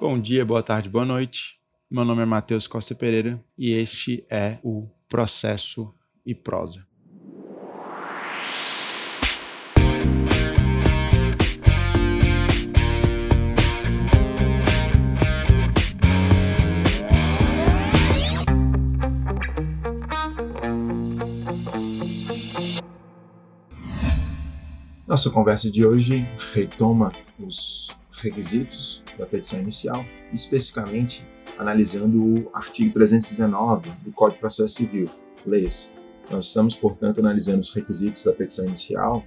Bom dia, boa tarde, boa noite. Meu nome é Matheus Costa Pereira e este é o Processo e Prosa. Nossa conversa de hoje retoma os requisitos da petição inicial, especificamente analisando o artigo 319 do Código de Processo Civil, leis. Nós estamos, portanto, analisando os requisitos da petição inicial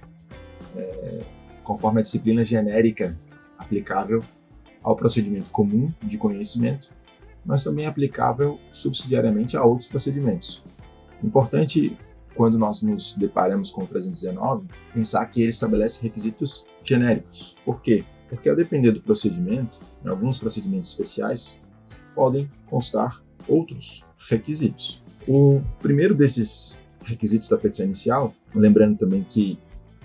é, conforme a disciplina genérica aplicável ao procedimento comum de conhecimento, mas também aplicável subsidiariamente a outros procedimentos. Importante, quando nós nos deparamos com o 319, pensar que ele estabelece requisitos genéricos. Por quê? Porque a depender do procedimento, em alguns procedimentos especiais, podem constar outros requisitos. O primeiro desses requisitos da petição inicial, lembrando também que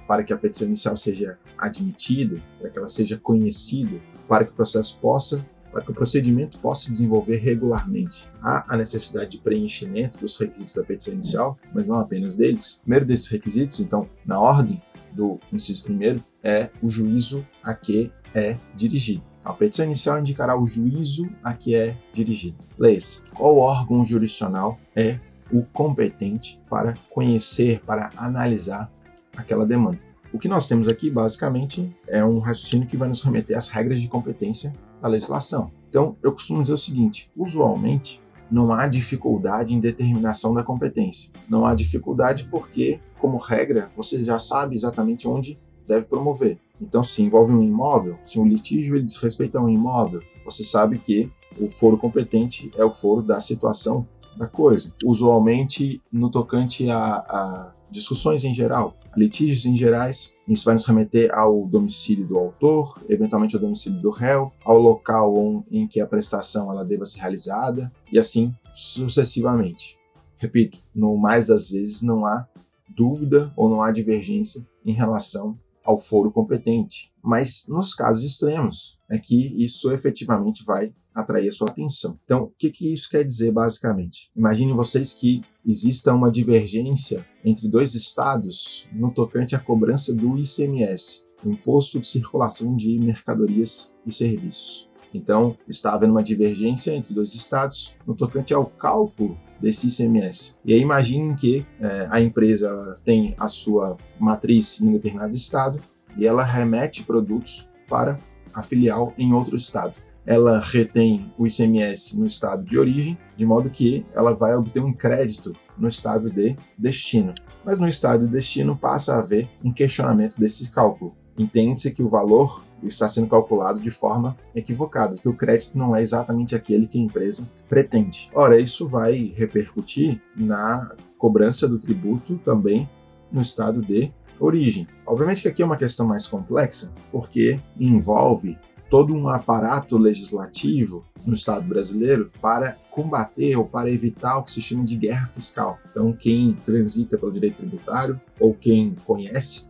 para que a petição inicial seja admitida, para que ela seja conhecida, para que o processo possa, para que o procedimento possa se desenvolver regularmente, há a necessidade de preenchimento dos requisitos da petição inicial, mas não apenas deles. O primeiro desses requisitos, então, na ordem do inciso primeiro, é o juízo a que é dirigido. A petição inicial indicará o juízo a que é dirigido. Leia-se. Qual órgão jurisdicional é o competente para conhecer, para analisar aquela demanda? O que nós temos aqui, basicamente, é um raciocínio que vai nos remeter às regras de competência da legislação. Então, eu costumo dizer o seguinte: usualmente, não há dificuldade em determinação da competência. Não há dificuldade porque, como regra, você já sabe exatamente onde deve promover. Então, se envolve um imóvel, se um litígio ele diz respeito a um imóvel, você sabe que o foro competente é o foro da situação da coisa. Usualmente, no tocante a, a discussões em geral, litígios em gerais, isso vai nos remeter ao domicílio do autor, eventualmente ao domicílio do réu, ao local em que a prestação ela deva ser realizada e assim sucessivamente. Repito, no mais das vezes não há dúvida ou não há divergência em relação ao foro competente. Mas nos casos extremos é que isso efetivamente vai atrair a sua atenção. Então, o que, que isso quer dizer basicamente? Imaginem vocês que exista uma divergência entre dois estados no tocante à cobrança do ICMS, Imposto de Circulação de Mercadorias e Serviços. Então, está havendo uma divergência entre dois estados no tocante ao cálculo desse ICMS. E aí imaginem que é, a empresa tem a sua matriz em determinado estado e ela remete produtos para a filial em outro estado. Ela retém o ICMS no estado de origem, de modo que ela vai obter um crédito no estado de destino. Mas no estado de destino passa a haver um questionamento desse cálculo. Entende-se que o valor está sendo calculado de forma equivocada, que o crédito não é exatamente aquele que a empresa pretende. Ora, isso vai repercutir na cobrança do tributo também no estado de origem. Obviamente que aqui é uma questão mais complexa, porque envolve todo um aparato legislativo no Estado brasileiro para combater ou para evitar o que se chama de guerra fiscal. Então, quem transita pelo direito tributário ou quem conhece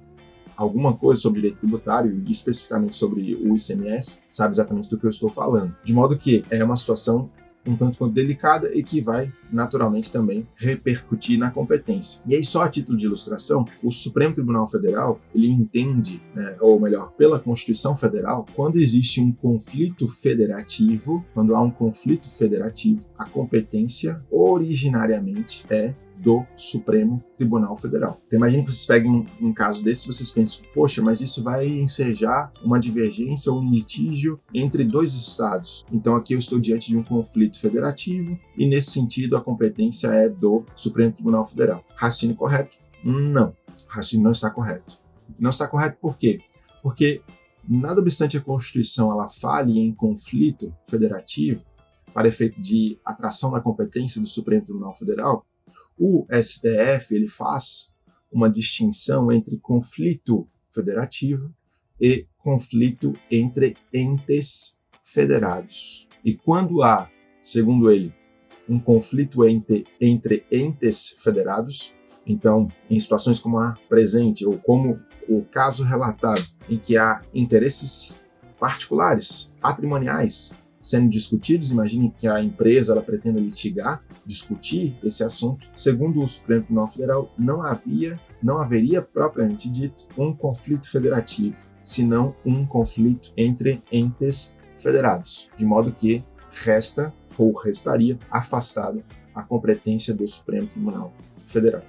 alguma coisa sobre direito tributário e especificamente sobre o ICMS, sabe exatamente do que eu estou falando. De modo que é uma situação um tanto quanto delicada e que vai naturalmente também repercutir na competência. E aí só a título de ilustração, o Supremo Tribunal Federal ele entende, né, ou melhor, pela Constituição Federal, quando existe um conflito federativo, quando há um conflito federativo, a competência originariamente é do Supremo Tribunal Federal. Então imagine que vocês peguem um, um caso desse e vocês pensam, poxa, mas isso vai ensejar uma divergência ou um litígio entre dois estados. Então aqui eu estou diante de um conflito federativo e nesse sentido a competência é do Supremo Tribunal Federal. Raciocínio correto? Não. Raciocínio não está correto. Não está correto por quê? Porque nada obstante a Constituição ela fale em conflito federativo para efeito de atração da competência do Supremo Tribunal Federal, o STF ele faz uma distinção entre conflito federativo e conflito entre entes federados. E quando há, segundo ele, um conflito entre, entre entes federados, então, em situações como a presente, ou como o caso relatado, em que há interesses particulares, patrimoniais, sendo discutidos. Imagine que a empresa ela pretenda litigar, discutir esse assunto. Segundo o Supremo Tribunal Federal, não havia, não haveria propriamente dito um conflito federativo, senão um conflito entre entes federados, de modo que resta ou restaria afastada a competência do Supremo Tribunal Federal.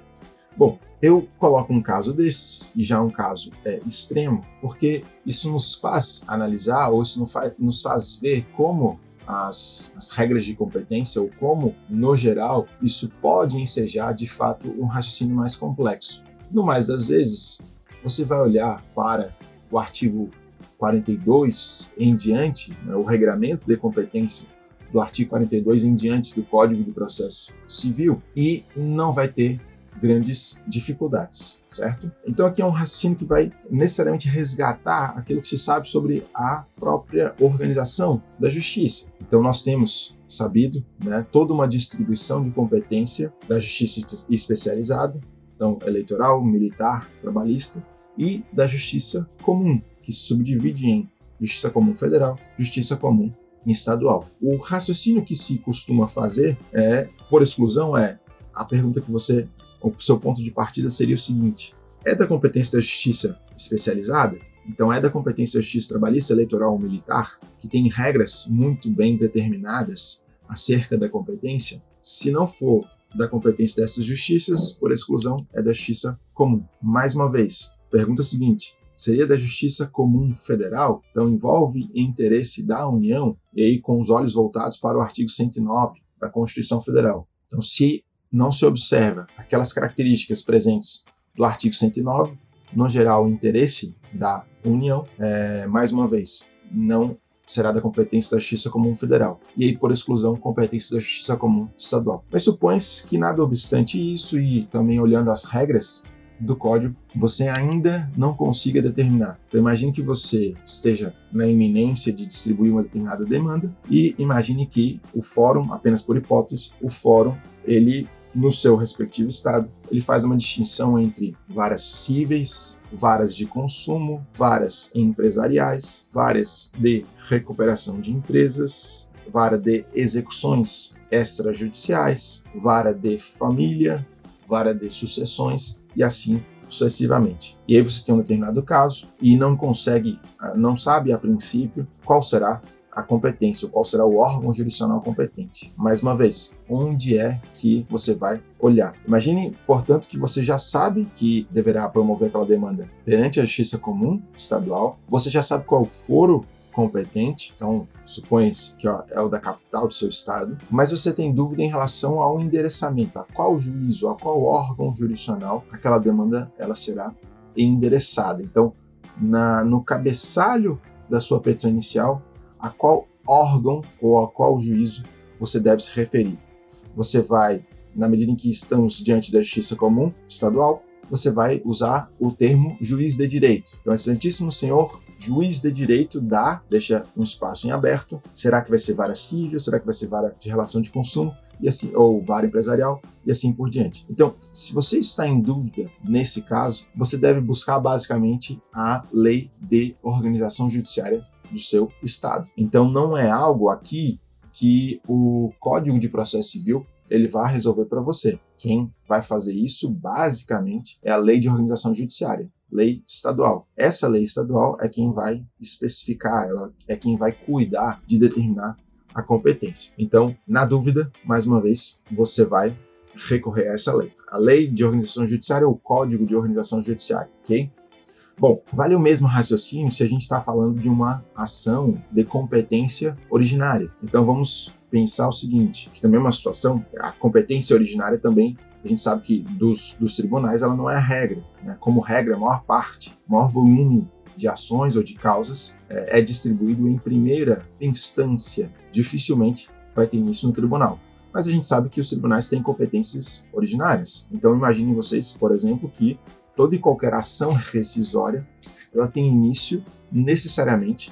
Bom, eu coloco um caso desses, e já um caso é, extremo, porque isso nos faz analisar, ou isso nos faz, nos faz ver como as, as, regras de competência, ou como, no geral, isso pode ensejar, de fato, um raciocínio mais complexo. No mais das vezes, você vai olhar para o artigo 42 em diante, né, o regramento de competência do artigo 42 em diante do Código do Processo Civil, e não vai ter grandes dificuldades, certo? Então aqui é um raciocínio que vai necessariamente resgatar aquilo que se sabe sobre a própria organização da justiça. Então nós temos sabido né, toda uma distribuição de competência da justiça especializada, então eleitoral, militar, trabalhista, e da justiça comum, que se subdivide em justiça comum federal, justiça comum estadual. O raciocínio que se costuma fazer é, por exclusão, é a pergunta que você o seu ponto de partida seria o seguinte: é da competência da justiça especializada? Então, é da competência da justiça trabalhista, eleitoral ou militar, que tem regras muito bem determinadas acerca da competência? Se não for da competência dessas justiças, por exclusão, é da justiça comum. Mais uma vez, pergunta seguinte: seria da Justiça Comum Federal, então envolve interesse da União, e aí com os olhos voltados para o artigo 109 da Constituição Federal. Então, se não se observa aquelas características presentes do artigo 109, no geral, o interesse da União, é, mais uma vez, não será da competência da Justiça Comum Federal, e aí, por exclusão, competência da Justiça Comum Estadual. Mas supõe-se que, nada obstante isso, e também olhando as regras do código, você ainda não consiga determinar. Então imagine que você esteja na iminência de distribuir uma determinada demanda e imagine que o fórum, apenas por hipótese, o fórum ele no seu respectivo estado, ele faz uma distinção entre varas cíveis, varas de consumo, varas empresariais, varas de recuperação de empresas, vara de execuções extrajudiciais, vara de família, vara de sucessões e assim sucessivamente. E aí você tem um determinado caso e não consegue, não sabe a princípio qual será a competência, qual será o órgão jurisdicional competente. Mais uma vez, onde é que você vai olhar? Imagine, portanto, que você já sabe que deverá promover aquela demanda perante a Justiça Comum Estadual, você já sabe qual foro competente, então supõe-se que ó, é o da capital do seu estado, mas você tem dúvida em relação ao endereçamento, a qual juízo, a qual órgão jurisdicional aquela demanda ela será endereçada. Então, na, no cabeçalho da sua petição inicial, a qual órgão ou a qual juízo você deve se referir. Você vai, na medida em que estamos diante da justiça comum estadual, você vai usar o termo juiz de direito. Então, excelentíssimo senhor juiz de direito dá, deixa um espaço em aberto. Será que vai ser vara civil? Será que vai ser vara de relação de consumo? E assim, ou vara empresarial e assim por diante. Então, se você está em dúvida nesse caso, você deve buscar basicamente a lei de organização judiciária do seu estado. Então não é algo aqui que o Código de Processo Civil ele vai resolver para você. Quem vai fazer isso basicamente é a Lei de Organização Judiciária, lei estadual. Essa lei estadual é quem vai especificar, ela é quem vai cuidar de determinar a competência. Então, na dúvida, mais uma vez, você vai recorrer a essa lei. A Lei de Organização Judiciária ou Código de Organização Judiciária, ok? Bom, vale o mesmo raciocínio se a gente está falando de uma ação de competência originária. Então vamos pensar o seguinte, que também é uma situação, a competência originária também, a gente sabe que dos, dos tribunais ela não é a regra. Né? Como regra, a maior parte, o maior volume de ações ou de causas é, é distribuído em primeira instância. Dificilmente vai ter isso no tribunal mas a gente sabe que os tribunais têm competências originárias. Então imaginem vocês, por exemplo, que toda e qualquer ação rescisória ela tem início necessariamente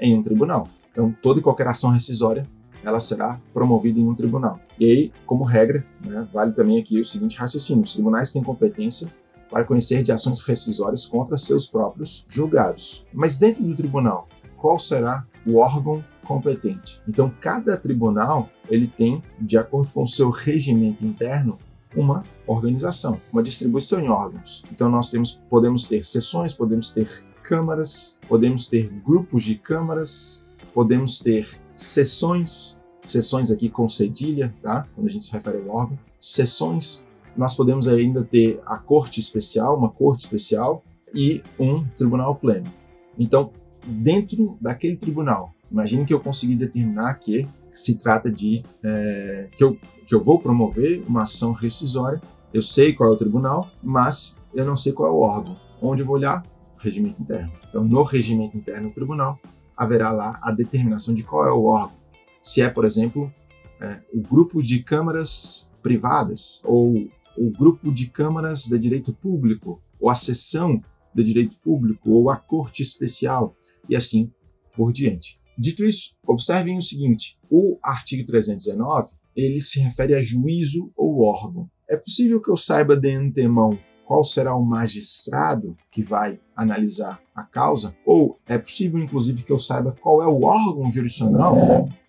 em um tribunal. Então, toda e qualquer ação rescisória ela será promovida em um tribunal. E aí, como regra, né, vale também aqui o seguinte raciocínio: os tribunais têm competência para conhecer de ações rescisórias contra seus próprios julgados. Mas dentro do tribunal, qual será o órgão competente. Então, cada tribunal ele tem, de acordo com o seu regimento interno, uma organização, uma distribuição em órgãos. Então, nós temos, podemos ter sessões, podemos ter câmaras, podemos ter grupos de câmaras, podemos ter sessões, sessões aqui com cedilha, tá? Quando a gente se refere ao órgão, sessões. Nós podemos ainda ter a corte especial, uma corte especial e um tribunal pleno. Então, dentro daquele tribunal, imagine que eu consegui determinar que se trata de é, que, eu, que eu vou promover uma ação rescisória. Eu sei qual é o tribunal, mas eu não sei qual é o órgão. Onde eu vou olhar? Regimento interno. Então, no regimento interno do tribunal, haverá lá a determinação de qual é o órgão. Se é, por exemplo, é, o grupo de câmaras privadas, ou o grupo de câmaras de direito público, ou a seção de direito público, ou a corte especial, e assim por diante. Dito isso, observem o seguinte: o artigo 319 ele se refere a juízo ou órgão. É possível que eu saiba de antemão qual será o magistrado que vai analisar a causa? Ou é possível, inclusive, que eu saiba qual é o órgão jurisdicional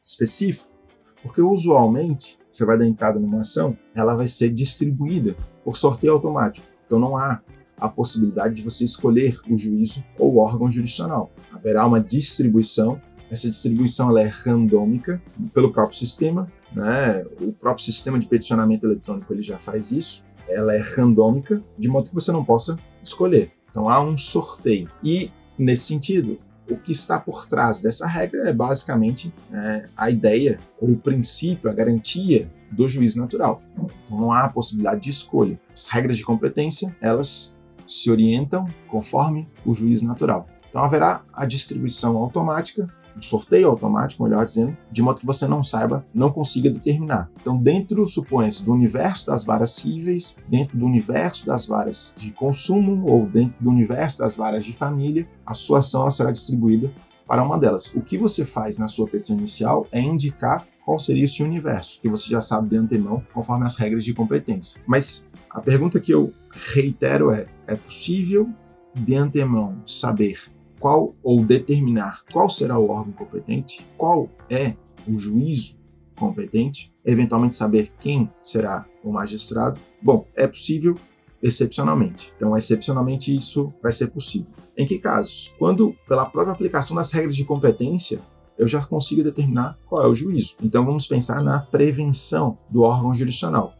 específico? Porque usualmente, você vai dar entrada numa ação, ela vai ser distribuída por sorteio automático. Então não há a possibilidade de você escolher o juízo ou o órgão jurisdicional. Haverá uma distribuição essa distribuição ela é randômica pelo próprio sistema, né? O próprio sistema de peticionamento eletrônico ele já faz isso. Ela é randômica, de modo que você não possa escolher. Então há um sorteio. E nesse sentido, o que está por trás dessa regra é basicamente é, a ideia, ou o princípio, a garantia do juiz natural. Então não há possibilidade de escolha. As regras de competência, elas se orientam conforme o juiz natural. Então haverá a distribuição automática um sorteio automático, melhor dizendo, de modo que você não saiba, não consiga determinar. Então, dentro, supõe-se, do universo das varas cíveis, dentro do universo das varas de consumo ou dentro do universo das varas de família, a sua ação será distribuída para uma delas. O que você faz na sua petição inicial é indicar qual seria esse universo, que você já sabe de antemão, conforme as regras de competência. Mas a pergunta que eu reitero é: é possível de antemão saber qual ou determinar qual será o órgão competente, qual é o juízo competente, eventualmente saber quem será o magistrado. Bom, é possível excepcionalmente. Então, excepcionalmente isso vai ser possível. Em que casos? Quando, pela própria aplicação das regras de competência, eu já consigo determinar qual é o juízo. Então, vamos pensar na prevenção do órgão jurisdicional.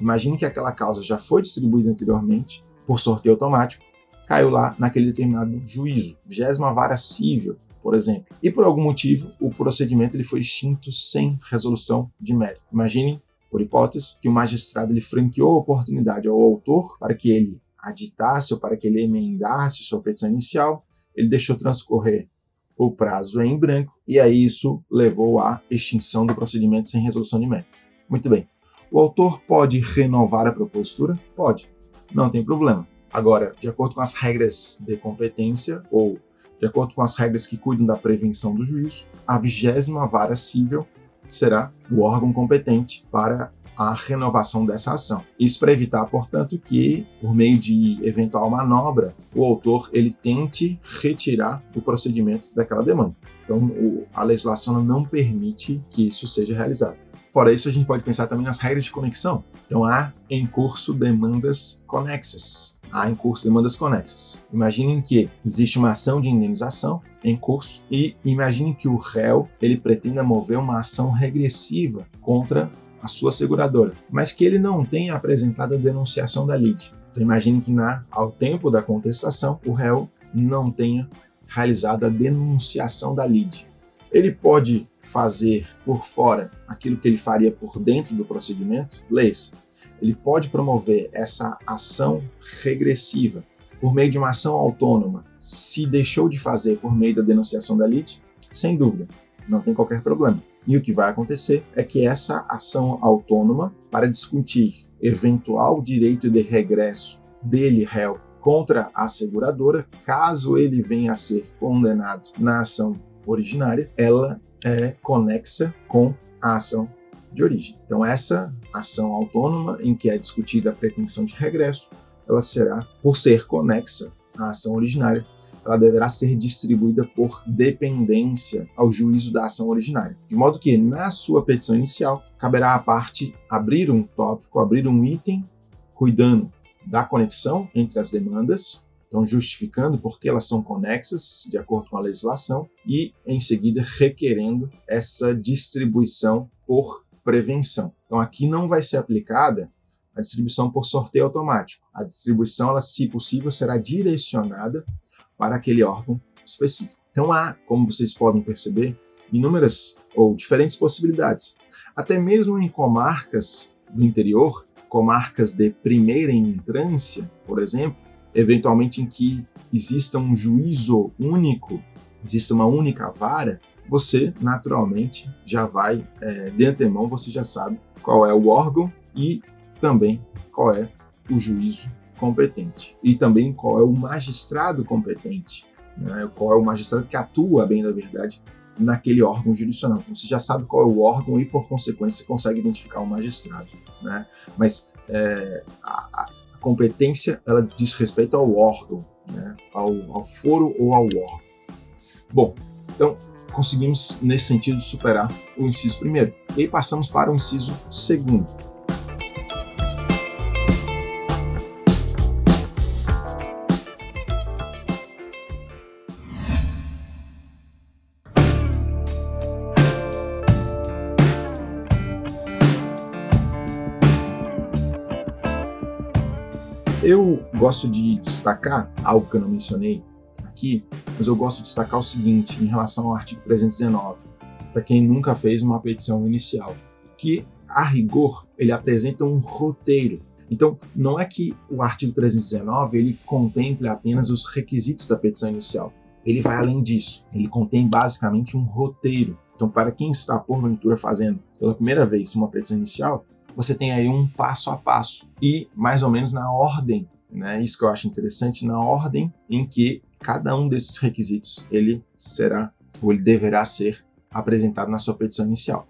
Imagine que aquela causa já foi distribuída anteriormente por sorteio automático caiu lá naquele determinado juízo, vigésima vara civil, por exemplo. E por algum motivo, o procedimento ele foi extinto sem resolução de mérito. Imagine, por hipótese, que o magistrado ele franqueou a oportunidade ao autor para que ele aditasse ou para que ele emendasse sua petição inicial, ele deixou transcorrer o prazo em branco e aí isso levou à extinção do procedimento sem resolução de mérito. Muito bem. O autor pode renovar a propositura? Pode. Não tem problema. Agora, de acordo com as regras de competência ou de acordo com as regras que cuidam da prevenção do juízo, a vigésima vara civil será o órgão competente para a renovação dessa ação. Isso para evitar, portanto, que por meio de eventual manobra o autor ele tente retirar o procedimento daquela demanda. Então, a legislação não permite que isso seja realizado. Fora isso, a gente pode pensar também nas regras de conexão. Então, há em curso demandas conexas há em curso demandas conexas. Imaginem que existe uma ação de indenização em curso e imaginem que o réu ele pretenda mover uma ação regressiva contra a sua seguradora, mas que ele não tenha apresentado a denunciação da lide. Então imagine que na, ao tempo da contestação o réu não tenha realizado a denunciação da lide. Ele pode fazer por fora aquilo que ele faria por dentro do procedimento, leis, ele pode promover essa ação regressiva por meio de uma ação autônoma, se deixou de fazer por meio da denunciação da lite, sem dúvida, não tem qualquer problema. E o que vai acontecer é que essa ação autônoma, para discutir eventual direito de regresso dele, réu, contra a seguradora, caso ele venha a ser condenado na ação originária, ela é conexa com a ação de origem. Então, essa ação autônoma em que é discutida a pretensão de regresso, ela será, por ser conexa à ação originária, ela deverá ser distribuída por dependência ao juízo da ação originária. De modo que, na sua petição inicial, caberá à parte abrir um tópico, abrir um item, cuidando da conexão entre as demandas, então justificando por que elas são conexas de acordo com a legislação e em seguida requerendo essa distribuição por prevenção. Então aqui não vai ser aplicada a distribuição por sorteio automático. A distribuição, ela, se possível, será direcionada para aquele órgão específico. Então há, como vocês podem perceber, inúmeras ou diferentes possibilidades. Até mesmo em comarcas do interior, comarcas de primeira entrância, por exemplo, eventualmente em que exista um juízo único, exista uma única vara, você naturalmente já vai, é, de antemão, você já sabe qual é o órgão e também qual é o juízo competente e também qual é o magistrado competente, né? qual é o magistrado que atua, bem da verdade, naquele órgão jurisdicional. Então, você já sabe qual é o órgão e, por consequência, consegue identificar o magistrado. Né? Mas é, a, competência ela diz respeito ao órgão, né? ao, ao foro ou ao órgão. Bom, então conseguimos, nesse sentido, superar o inciso primeiro. E passamos para o inciso segundo. Eu gosto de destacar algo que eu não mencionei aqui, mas eu gosto de destacar o seguinte em relação ao artigo 319, para quem nunca fez uma petição inicial, que a rigor ele apresenta um roteiro. Então, não é que o artigo 319 ele contemple apenas os requisitos da petição inicial. Ele vai além disso. Ele contém basicamente um roteiro. Então, para quem está porventura fazendo pela primeira vez uma petição inicial, você tem aí um passo a passo e mais ou menos na ordem, né? Isso que eu acho interessante, na ordem em que cada um desses requisitos ele será ou ele deverá ser apresentado na sua petição inicial.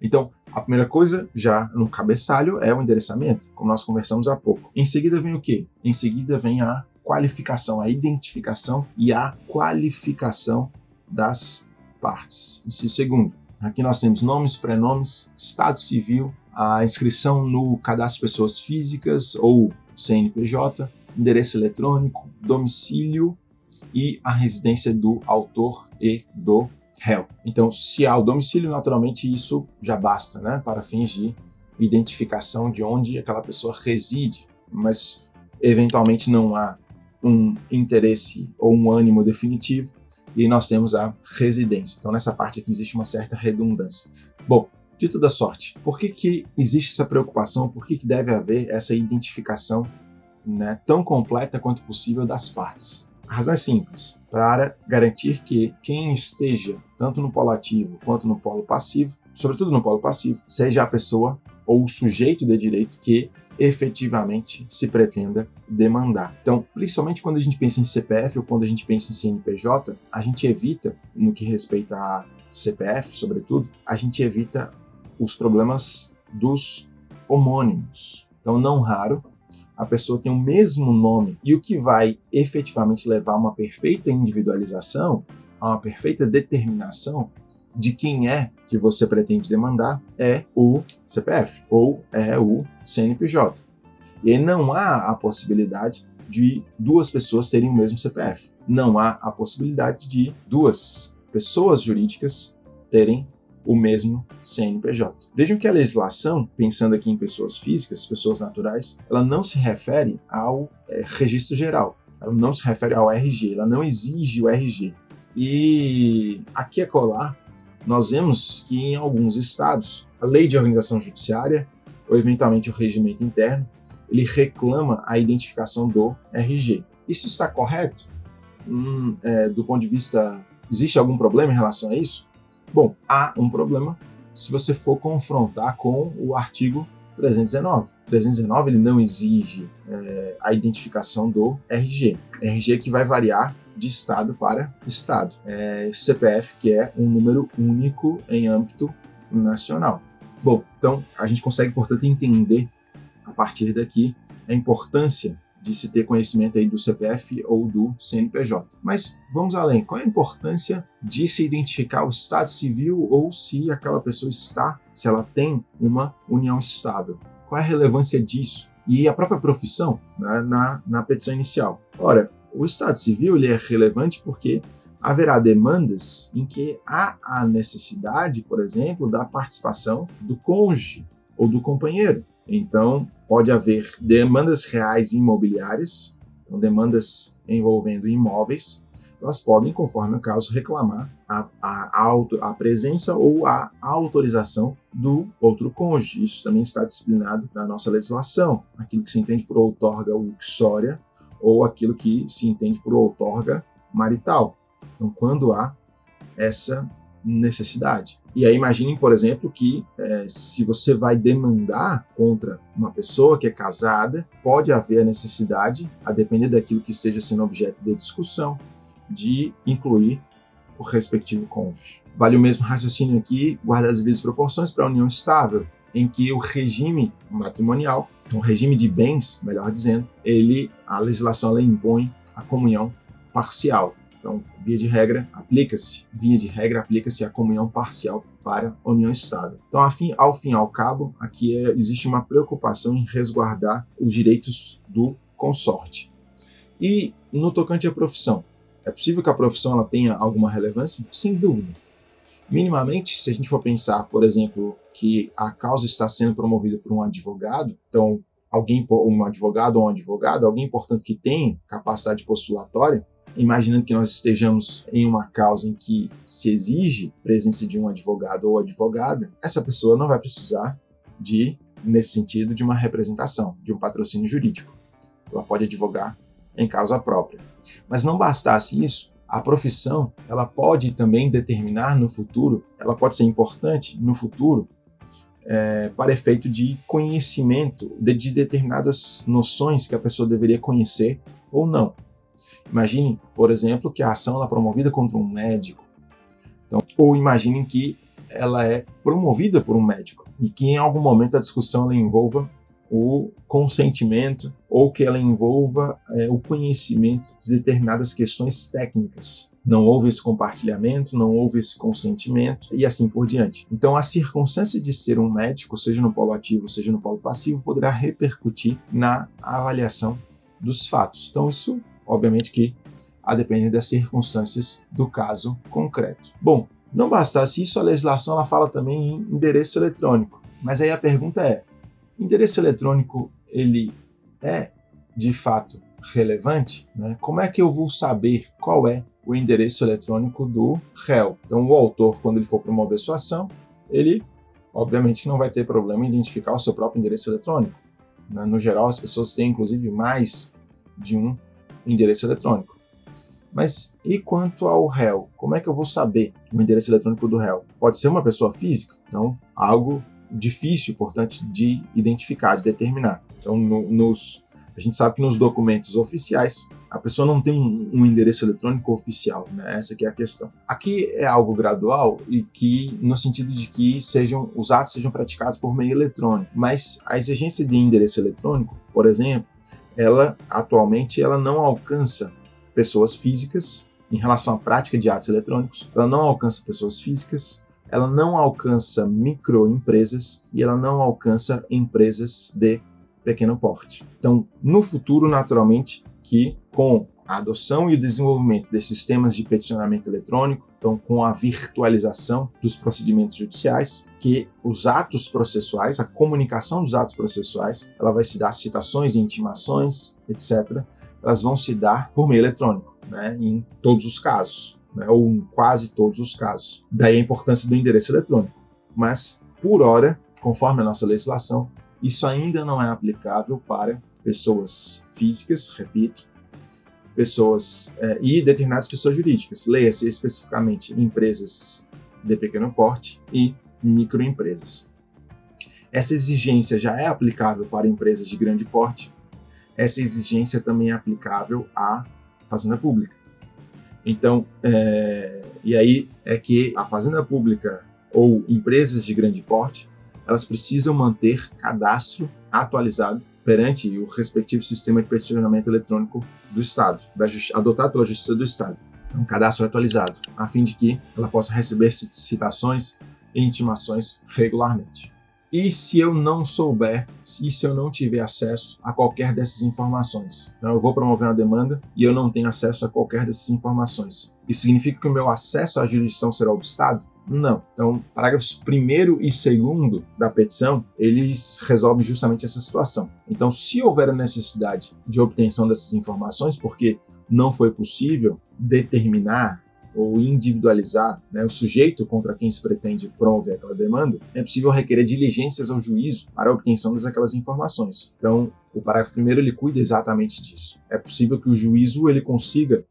Então, a primeira coisa, já no cabeçalho, é o endereçamento, como nós conversamos há pouco. Em seguida vem o quê? Em seguida vem a qualificação, a identificação e a qualificação das partes. Esse segundo. Aqui nós temos nomes, prenomes, estado civil, a inscrição no cadastro de pessoas físicas ou CNPJ, endereço eletrônico, domicílio e a residência do autor e do réu. Então, se há o domicílio, naturalmente isso já basta, né, para fins de identificação de onde aquela pessoa reside, mas eventualmente não há um interesse ou um ânimo definitivo e nós temos a residência. Então, nessa parte aqui existe uma certa redundância. Bom, de toda sorte, por que, que existe essa preocupação? Por que, que deve haver essa identificação né, tão completa quanto possível das partes? A razão é simples, para garantir que quem esteja tanto no polo ativo quanto no polo passivo, sobretudo no polo passivo, seja a pessoa ou o sujeito de direito que efetivamente se pretenda demandar. Então, principalmente quando a gente pensa em CPF ou quando a gente pensa em CNPJ, a gente evita, no que respeita a CPF, sobretudo, a gente evita os problemas dos homônimos. Então, não raro, a pessoa tem o mesmo nome e o que vai efetivamente levar a uma perfeita individualização, a uma perfeita determinação de quem é que você pretende demandar é o CPF ou é o CNPJ. E não há a possibilidade de duas pessoas terem o mesmo CPF. Não há a possibilidade de duas pessoas jurídicas terem o mesmo CNPJ. Vejam que a legislação, pensando aqui em pessoas físicas, pessoas naturais, ela não se refere ao é, registro geral, ela não se refere ao RG, ela não exige o RG. E aqui é colar, nós vemos que em alguns estados, a lei de organização judiciária, ou eventualmente o regimento interno, ele reclama a identificação do RG. Isso está correto? Hum, é, do ponto de vista. Existe algum problema em relação a isso? Bom, há um problema se você for confrontar com o artigo 319. 319 ele não exige é, a identificação do RG. RG que vai variar de estado para estado. É, CPF que é um número único em âmbito nacional. Bom, então a gente consegue, portanto, entender a partir daqui a importância de se ter conhecimento aí do CPF ou do CNPJ. Mas vamos além. Qual é a importância de se identificar o estado civil ou se aquela pessoa está, se ela tem uma união estável? Qual é a relevância disso? E a própria profissão né, na, na petição inicial. Ora, o estado civil ele é relevante porque haverá demandas em que há a necessidade, por exemplo, da participação do cônjuge ou do companheiro. Então, pode haver demandas reais imobiliárias, então demandas envolvendo imóveis, elas podem, conforme o caso, reclamar a, a, a presença ou a autorização do outro cônjuge. Isso também está disciplinado na nossa legislação. Aquilo que se entende por outorga uxória ou aquilo que se entende por outorga marital. Então, quando há essa necessidade. E aí imaginem, por exemplo, que é, se você vai demandar contra uma pessoa que é casada, pode haver a necessidade, a depender daquilo que esteja sendo objeto de discussão, de incluir o respectivo cônjuge. Vale o mesmo raciocínio aqui, guardar as devidas proporções para a união estável, em que o regime matrimonial, o regime de bens, melhor dizendo, ele, a legislação ela impõe a comunhão parcial. Então, via de regra, aplica-se, via de regra, aplica-se a comunhão parcial para a união estável. Então, ao fim, ao fim e ao cabo, aqui é, existe uma preocupação em resguardar os direitos do consorte. E no tocante à profissão, é possível que a profissão ela tenha alguma relevância? Sem dúvida. Minimamente, se a gente for pensar, por exemplo, que a causa está sendo promovida por um advogado, então alguém, um advogado ou um advogado, alguém importante que tem capacidade postulatória, imaginando que nós estejamos em uma causa em que se exige presença de um advogado ou advogada, essa pessoa não vai precisar de, nesse sentido, de uma representação, de um patrocínio jurídico. Ela pode advogar em causa própria. Mas não bastasse isso, a profissão ela pode também determinar no futuro, ela pode ser importante no futuro é, para efeito de conhecimento de, de determinadas noções que a pessoa deveria conhecer ou não. Imagine, por exemplo, que a ação é promovida contra um médico. Então, ou imaginem que ela é promovida por um médico e que em algum momento da discussão envolva o consentimento ou que ela envolva é, o conhecimento de determinadas questões técnicas. Não houve esse compartilhamento, não houve esse consentimento e assim por diante. Então, a circunstância de ser um médico, seja no polo ativo, seja no polo passivo, poderá repercutir na avaliação dos fatos. Então, isso Obviamente que a depender das circunstâncias do caso concreto. Bom, não bastasse isso, a legislação ela fala também em endereço eletrônico. Mas aí a pergunta é: endereço eletrônico ele é de fato relevante? Né? Como é que eu vou saber qual é o endereço eletrônico do réu? Então, o autor, quando ele for promover sua ação, ele obviamente não vai ter problema em identificar o seu próprio endereço eletrônico. Né? No geral, as pessoas têm inclusive mais de um endereço eletrônico. Mas e quanto ao réu? Como é que eu vou saber o endereço eletrônico do réu? Pode ser uma pessoa física, então algo difícil, importante de identificar, de determinar. Então, no, nos, a gente sabe que nos documentos oficiais a pessoa não tem um, um endereço eletrônico oficial, né? Essa é a questão. Aqui é algo gradual e que no sentido de que sejam os atos sejam praticados por meio eletrônico, mas a exigência de endereço eletrônico, por exemplo, ela atualmente ela não alcança pessoas físicas em relação à prática de atos eletrônicos, ela não alcança pessoas físicas, ela não alcança microempresas e ela não alcança empresas de pequeno porte. Então, no futuro, naturalmente, que com a adoção e o desenvolvimento de sistemas de peticionamento eletrônico, então com a virtualização dos procedimentos judiciais, que os atos processuais, a comunicação dos atos processuais, ela vai se dar citações e intimações, etc. Elas vão se dar por meio eletrônico, né, em todos os casos, né, ou em quase todos os casos. Daí a importância do endereço eletrônico. Mas, por hora, conforme a nossa legislação, isso ainda não é aplicável para pessoas físicas, repito, pessoas é, e determinadas pessoas jurídicas. Leia-se especificamente empresas de pequeno porte e microempresas. Essa exigência já é aplicável para empresas de grande porte. Essa exigência também é aplicável à fazenda pública. Então, é, e aí é que a fazenda pública ou empresas de grande porte, elas precisam manter cadastro atualizado perante o respectivo sistema de peticionamento eletrônico do Estado, adotado pela Justiça do Estado. Um cadastro atualizado, a fim de que ela possa receber citações e intimações regularmente. E se eu não souber, e se eu não tiver acesso a qualquer dessas informações? Então eu vou promover uma demanda e eu não tenho acesso a qualquer dessas informações. Isso significa que o meu acesso à jurisdição será obstado? Não. Então, parágrafos 1 e 2 da petição, eles resolvem justamente essa situação. Então, se houver a necessidade de obtenção dessas informações, porque não foi possível determinar ou individualizar né, o sujeito contra quem se pretende promover aquela demanda, é possível requerer diligências ao juízo para a obtenção daquelas informações. Então, o parágrafo primeiro ele cuida exatamente disso. É possível que o juízo ele consiga,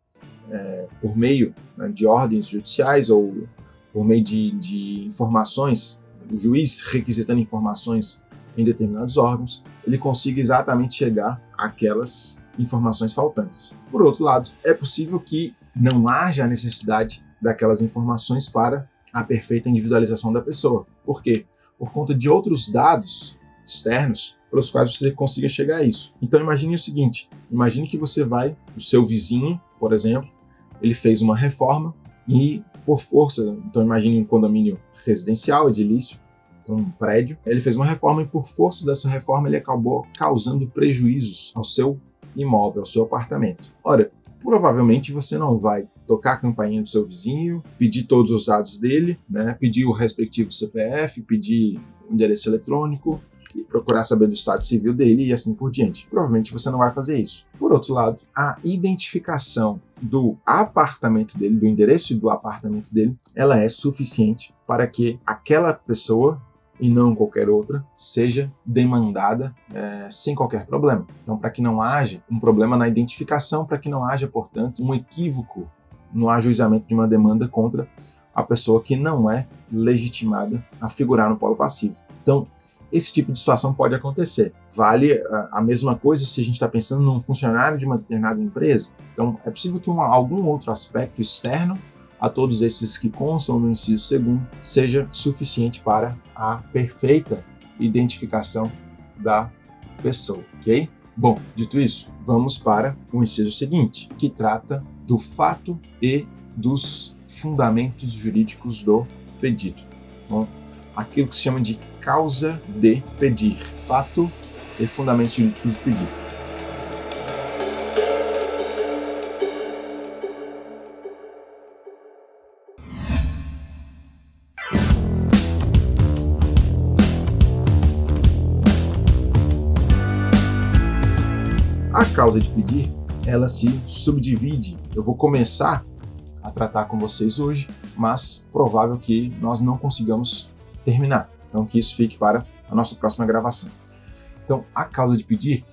é, por meio né, de ordens judiciais ou por meio de, de informações, o juiz requisitando informações em determinados órgãos, ele consiga exatamente chegar àquelas informações faltantes. Por outro lado, é possível que não haja a necessidade daquelas informações para a perfeita individualização da pessoa. Por quê? Por conta de outros dados externos pelos quais você consiga chegar a isso. Então imagine o seguinte: imagine que você vai, o seu vizinho, por exemplo, ele fez uma reforma e por força, então imagine um condomínio residencial, edilício, então um prédio, ele fez uma reforma e por força dessa reforma ele acabou causando prejuízos ao seu imóvel, ao seu apartamento. Ora, provavelmente você não vai tocar a campainha do seu vizinho, pedir todos os dados dele, né, pedir o respectivo CPF, pedir endereço eletrônico procurar saber do estado civil dele e assim por diante. Provavelmente você não vai fazer isso. Por outro lado, a identificação do apartamento dele, do endereço do apartamento dele, ela é suficiente para que aquela pessoa e não qualquer outra, seja demandada é, sem qualquer problema. Então, para que não haja um problema na identificação, para que não haja, portanto, um equívoco no ajuizamento de uma demanda contra a pessoa que não é legitimada a figurar no polo passivo. Então, esse tipo de situação pode acontecer. Vale a, a mesma coisa se a gente está pensando num funcionário de uma determinada empresa. Então, é possível que um, algum outro aspecto externo a todos esses que constam no inciso segundo seja suficiente para a perfeita identificação da pessoa, ok? Bom, dito isso, vamos para o inciso seguinte, que trata do fato e dos fundamentos jurídicos do pedido. Então, aquilo que se chama de causa de pedir, fato e fundamentos jurídicos do pedido. causa de pedir, ela se subdivide. Eu vou começar a tratar com vocês hoje, mas provável que nós não consigamos terminar. Então que isso fique para a nossa próxima gravação. Então, a causa de pedir,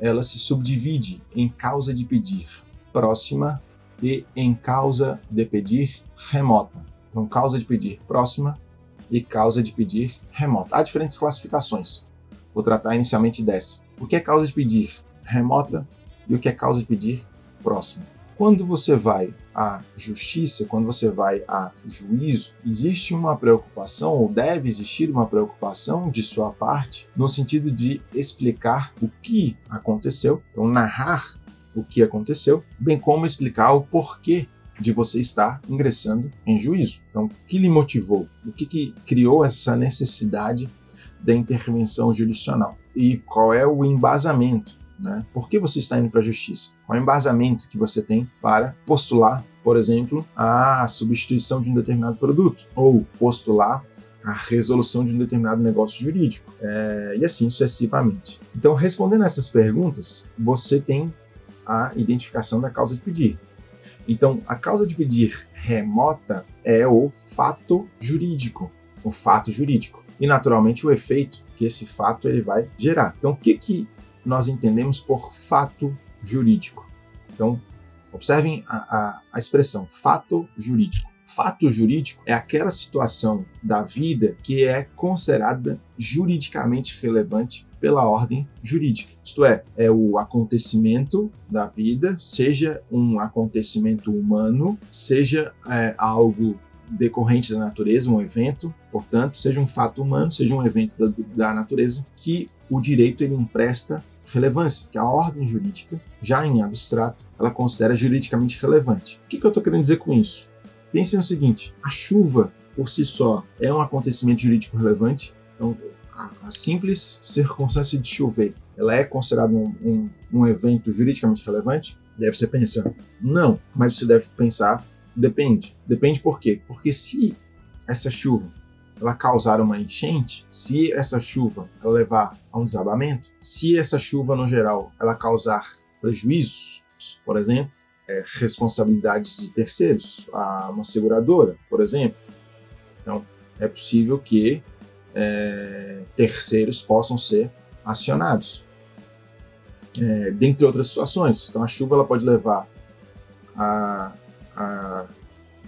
ela se subdivide em causa de pedir próxima e em causa de pedir remota. Então, causa de pedir próxima e causa de pedir remota. Há diferentes classificações. Vou tratar inicialmente dessa. O que é causa de pedir remota e o que é causa de pedir próximo. Quando você vai à justiça, quando você vai a juízo, existe uma preocupação, ou deve existir uma preocupação de sua parte, no sentido de explicar o que aconteceu, então narrar o que aconteceu, bem como explicar o porquê de você estar ingressando em juízo. Então, o que lhe motivou? O que, que criou essa necessidade da intervenção jurisdicional? E qual é o embasamento né? Por que você está indo para a justiça? Qual é o embasamento que você tem para postular, por exemplo, a substituição de um determinado produto? Ou postular a resolução de um determinado negócio jurídico, é, e assim sucessivamente. Então, respondendo a essas perguntas, você tem a identificação da causa de pedir. Então, a causa de pedir remota é o fato jurídico, o fato jurídico e naturalmente o efeito que esse fato ele vai gerar. Então, o que que nós entendemos por fato jurídico. Então, observem a, a, a expressão fato jurídico. Fato jurídico é aquela situação da vida que é considerada juridicamente relevante pela ordem jurídica. Isto é, é o acontecimento da vida, seja um acontecimento humano, seja é, algo decorrente da natureza, um evento, portanto, seja um fato humano, seja um evento da, da natureza, que o direito ele empresta relevância, que a ordem jurídica, já em abstrato, ela considera juridicamente relevante. O que, que eu estou querendo dizer com isso? Pense no seguinte: a chuva por si só é um acontecimento jurídico relevante. Então, a, simples circunstância de chover, ela é considerada um, um, um evento juridicamente relevante? Deve ser pensar. Não, mas você deve pensar, depende. Depende por quê? Porque se essa chuva ela causar uma enchente, se essa chuva levar a um desabamento, se essa chuva no geral ela causar prejuízos, por exemplo, é, responsabilidades de terceiros, a uma seguradora, por exemplo. Então, é possível que é, terceiros possam ser acionados. É, dentre outras situações. Então, a chuva ela pode levar a, a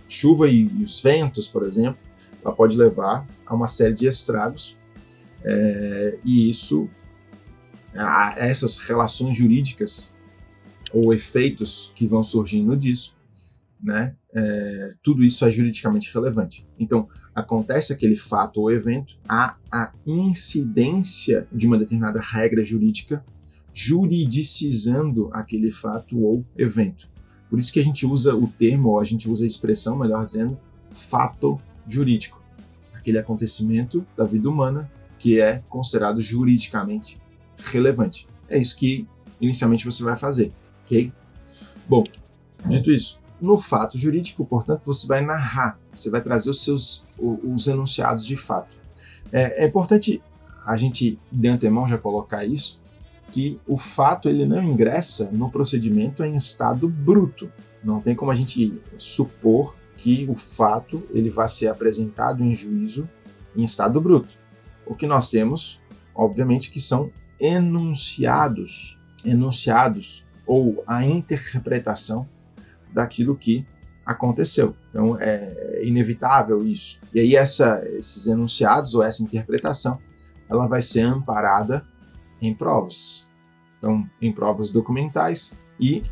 chuva e, e os ventos, por exemplo, ela pode levar a uma série de estragos é, e isso, a, essas relações jurídicas ou efeitos que vão surgindo disso, né, é, tudo isso é juridicamente relevante. Então, acontece aquele fato ou evento, há a incidência de uma determinada regra jurídica juridicizando aquele fato ou evento. Por isso que a gente usa o termo, ou a gente usa a expressão, melhor dizendo, fato jurídico, aquele acontecimento da vida humana que é considerado juridicamente relevante. É isso que inicialmente você vai fazer, ok? Bom, dito isso, no fato jurídico, portanto, você vai narrar, você vai trazer os seus os enunciados de fato. É, é importante a gente de antemão já colocar isso, que o fato ele não ingressa no procedimento em estado bruto. Não tem como a gente supor que o fato ele vai ser apresentado em juízo em estado bruto. O que nós temos, obviamente, que são enunciados, enunciados ou a interpretação daquilo que aconteceu. Então é inevitável isso. E aí essa, esses enunciados ou essa interpretação, ela vai ser amparada em provas. Então, em provas documentais e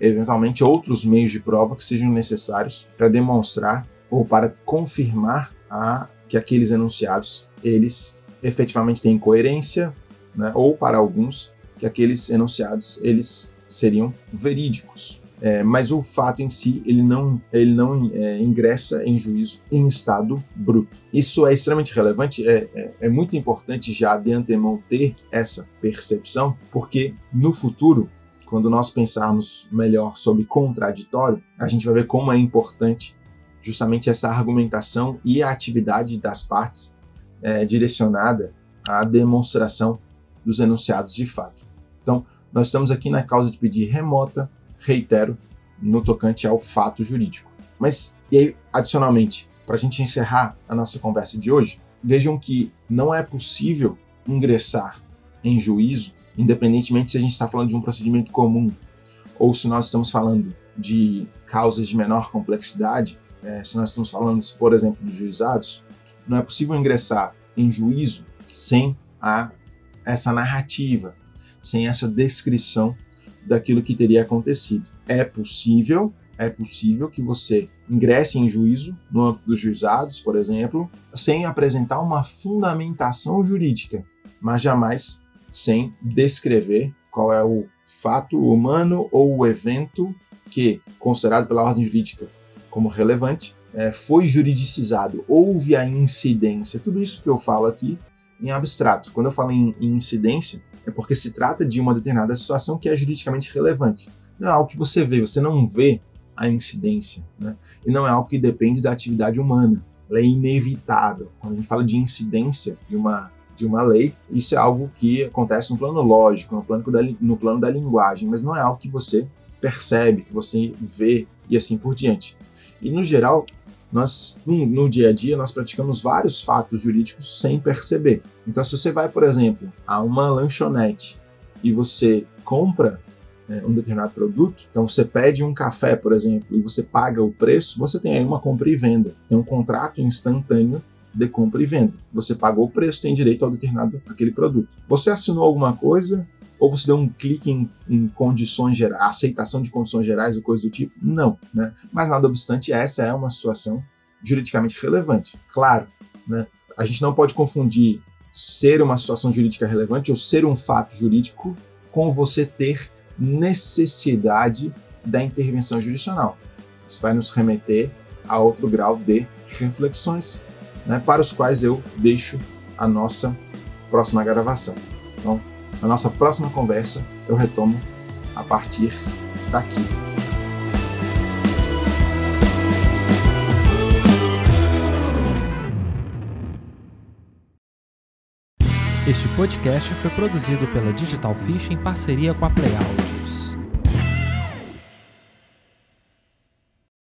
eventualmente outros meios de prova que sejam necessários para demonstrar ou para confirmar a, que aqueles enunciados eles efetivamente têm coerência, né? ou para alguns que aqueles enunciados eles seriam verídicos. É, mas o fato em si ele não, ele não é, ingressa em juízo em estado bruto. Isso é extremamente relevante, é, é, é muito importante já de antemão ter essa percepção, porque no futuro quando nós pensarmos melhor sobre contraditório, a gente vai ver como é importante justamente essa argumentação e a atividade das partes é, direcionada à demonstração dos enunciados de fato. Então, nós estamos aqui na causa de pedir remota, reitero, no tocante ao fato jurídico. Mas, e aí, adicionalmente, para a gente encerrar a nossa conversa de hoje, vejam que não é possível ingressar em juízo independentemente se a gente está falando de um procedimento comum ou se nós estamos falando de causas de menor complexidade, é, se nós estamos falando, por exemplo, dos juizados, não é possível ingressar em juízo sem a, essa narrativa, sem essa descrição daquilo que teria acontecido. É possível, é possível que você ingresse em juízo no âmbito dos juizados, por exemplo, sem apresentar uma fundamentação jurídica, mas jamais sem descrever qual é o fato humano ou o evento que, considerado pela ordem jurídica como relevante, é, foi juridicizado, houve a incidência. Tudo isso que eu falo aqui em abstrato. Quando eu falo em, em incidência, é porque se trata de uma determinada situação que é juridicamente relevante. Não é algo que você vê, você não vê a incidência. Né? E não é algo que depende da atividade humana. Ela é inevitável. Quando a gente fala de incidência de uma de uma lei, isso é algo que acontece no plano lógico, no plano da, no plano da linguagem, mas não é algo que você percebe, que você vê e assim por diante. E no geral, nós no, dia a dia nós praticamos vários fatos jurídicos sem perceber. Então, se você vai, por exemplo, a uma lanchonete e você compra é, um determinado produto, então você pede um café, por exemplo, e você paga o preço, você tem aí uma compra e venda, tem um contrato instantâneo de compra e venda. Você pagou o preço, tem direito ao determinado aquele produto. Você assinou alguma coisa ou você deu um clique em, em condições gerais, aceitação de condições gerais ou coisa do tipo? Não, né? Mas nada obstante, essa é uma situação juridicamente relevante. Claro, né? A gente não pode confundir ser uma situação jurídica relevante ou ser um fato jurídico com você ter necessidade da intervenção jurisdicional. Isso vai nos remeter a outro grau de reflexões, né, para os quais eu deixo a nossa próxima gravação. Então, na nossa próxima conversa, eu retomo a partir daqui. Este podcast foi produzido pela Digital Fish em parceria com a Play Audios.